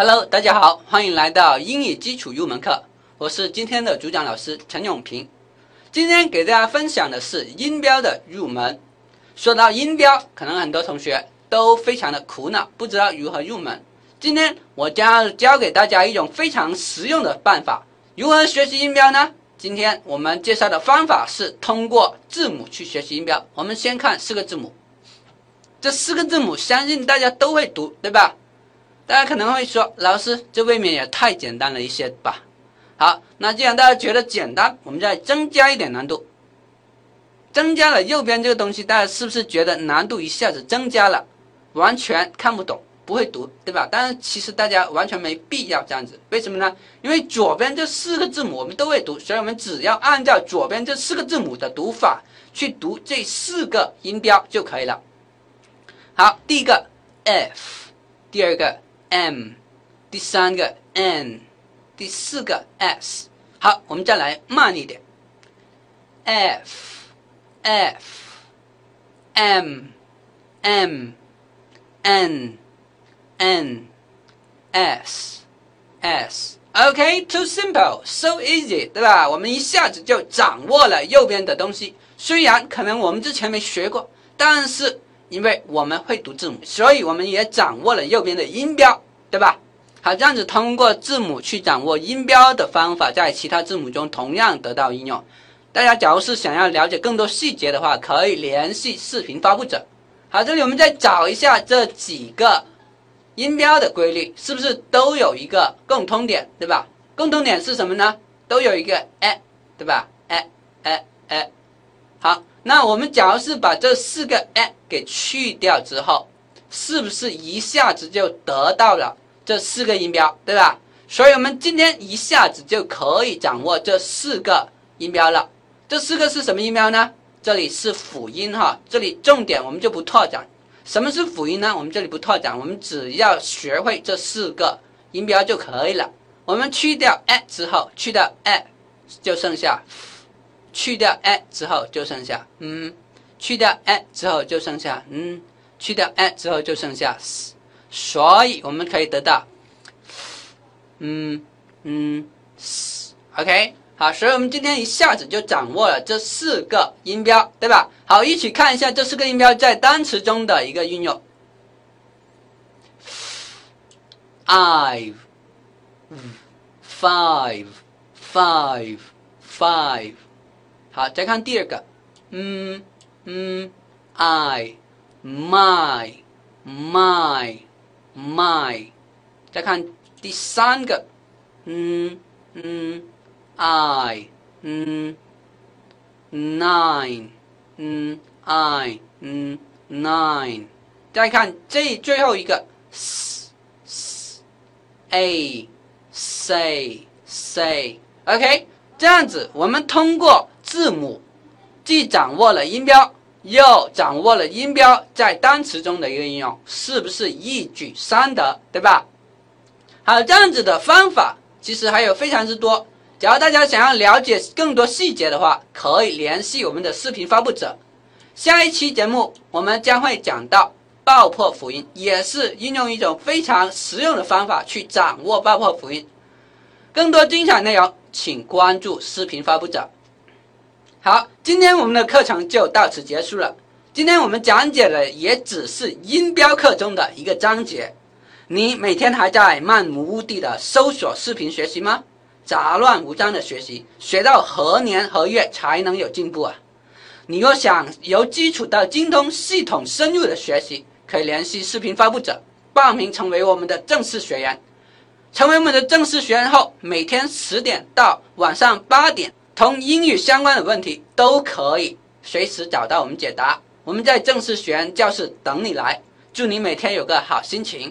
Hello，大家好，欢迎来到英语基础入门课。我是今天的主讲老师陈永平。今天给大家分享的是音标的入门。说到音标，可能很多同学都非常的苦恼，不知道如何入门。今天我将教给大家一种非常实用的办法。如何学习音标呢？今天我们介绍的方法是通过字母去学习音标。我们先看四个字母，这四个字母相信大家都会读，对吧？大家可能会说，老师，这未免也太简单了一些吧？好，那既然大家觉得简单，我们再增加一点难度。增加了右边这个东西，大家是不是觉得难度一下子增加了？完全看不懂。不会读，对吧？但是其实大家完全没必要这样子，为什么呢？因为左边这四个字母我们都会读，所以我们只要按照左边这四个字母的读法去读这四个音标就可以了。好，第一个 f，第二个 m，第三个 n，第四个 s。好，我们再来慢一点，f，f，m，m，n。N S S，OK，too simple，so easy，对吧？我们一下子就掌握了右边的东西。虽然可能我们之前没学过，但是因为我们会读字母，所以我们也掌握了右边的音标，对吧？好，这样子通过字母去掌握音标的方法，在其他字母中同样得到应用。大家假如是想要了解更多细节的话，可以联系视频发布者。好，这里我们再找一下这几个。音标的规律是不是都有一个共通点，对吧？共通点是什么呢？都有一个 a，对吧？a a a。好，那我们假如是把这四个 a 给去掉之后，是不是一下子就得到了这四个音标，对吧？所以我们今天一下子就可以掌握这四个音标了。这四个是什么音标呢？这里是辅音哈，这里重点我们就不拓展。什么是辅音呢？我们这里不拓展，我们只要学会这四个音标就可以了。我们去掉 a 之后，去掉 a 就剩下，去掉 a 之后就剩下，嗯，去掉 a 之后就剩下，嗯，去掉 a 之后就剩下 s，，所以我们可以得到，嗯嗯，OK。好，所以我们今天一下子就掌握了这四个音标，对吧？好，一起看一下这四个音标在单词中的一个运用。Five, five, five, five。好，再看第二个，嗯嗯，I, my, my, my。再看第三个，嗯嗯。I，嗯，nine，嗯，I，嗯，nine。再看这最后一个，s，a，say，say，OK。这样子，我们通过字母，既掌握了音标，又掌握了音标在单词中的一个应用，是不是一举三得，对吧？好，这样子的方法其实还有非常之多。只要大家想要了解更多细节的话，可以联系我们的视频发布者。下一期节目我们将会讲到爆破辅音，也是运用一种非常实用的方法去掌握爆破辅音。更多精彩内容，请关注视频发布者。好，今天我们的课程就到此结束了。今天我们讲解的也只是音标课中的一个章节。你每天还在漫无目的的搜索视频学习吗？杂乱无章的学习，学到何年何月才能有进步啊？你若想由基础到精通、系统深入的学习，可以联系视频发布者报名成为我们的正式学员。成为我们的正式学员后，每天十点到晚上八点，从英语相关的问题都可以随时找到我们解答。我们在正式学员教室等你来，祝你每天有个好心情。